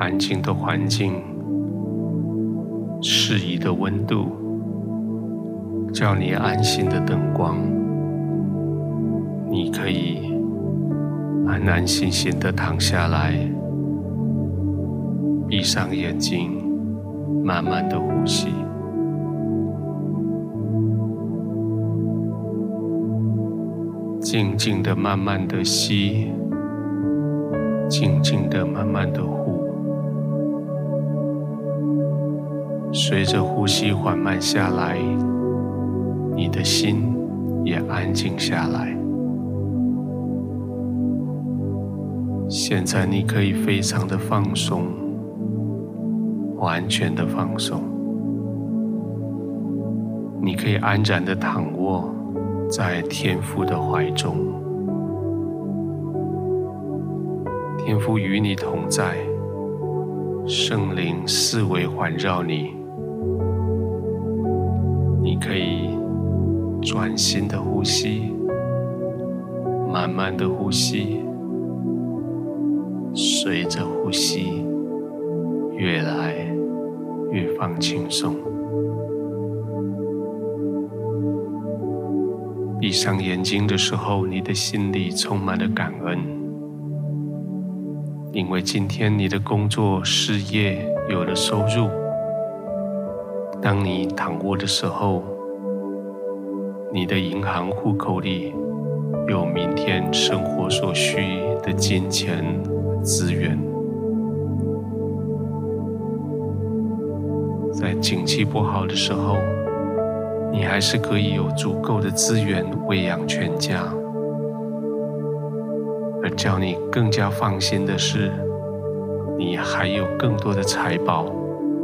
安静的环境、适宜的温度、叫你安心的灯光，你可以安安心心的躺下来，闭上眼睛，慢慢的呼吸。静静的、慢慢的吸，静静的、慢慢的呼随着呼吸缓慢下来，你的心也安静下来。现在你可以非常的放松，完全的放松。你可以安然的躺卧。在天父的怀中，天父与你同在，圣灵四围环绕你，你可以专心的呼吸，慢慢的呼吸，随着呼吸越来越放轻松。闭上眼睛的时候，你的心里充满了感恩，因为今天你的工作事业有了收入。当你躺卧的时候，你的银行户口里有明天生活所需的金钱资源。在景气不好的时候，你还是可以有足够的资源喂养全家，而叫你更加放心的是，你还有更多的财宝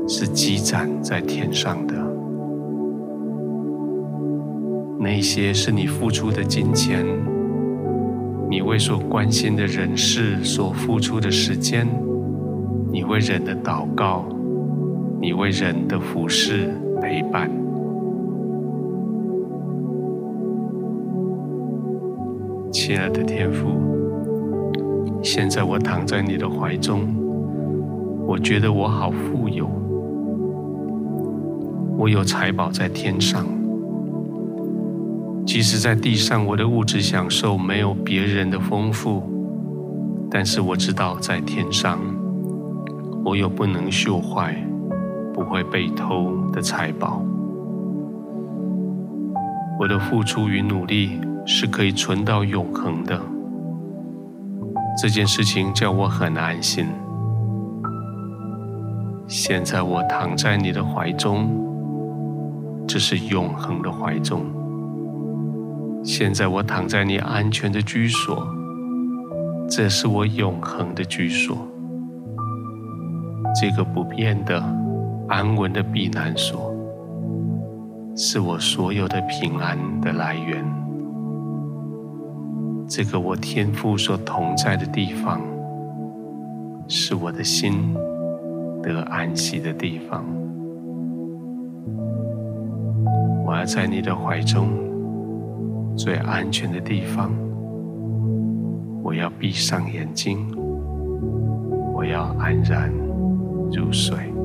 是积攒在天上的。那些是你付出的金钱，你为所关心的人事所付出的时间，你为人的祷告，你为人的服侍陪伴。亲爱的天父，现在我躺在你的怀中，我觉得我好富有，我有财宝在天上。即使在地上，我的物质享受没有别人的丰富，但是我知道在天上，我有不能锈坏、不会被偷的财宝。我的付出与努力。是可以存到永恒的。这件事情叫我很安心。现在我躺在你的怀中，这是永恒的怀中。现在我躺在你安全的居所，这是我永恒的居所。这个不变的、安稳的避难所，是我所有的平安的来源。这个我天父所同在的地方，是我的心得安息的地方。而在你的怀中，最安全的地方。我要闭上眼睛，我要安然入睡。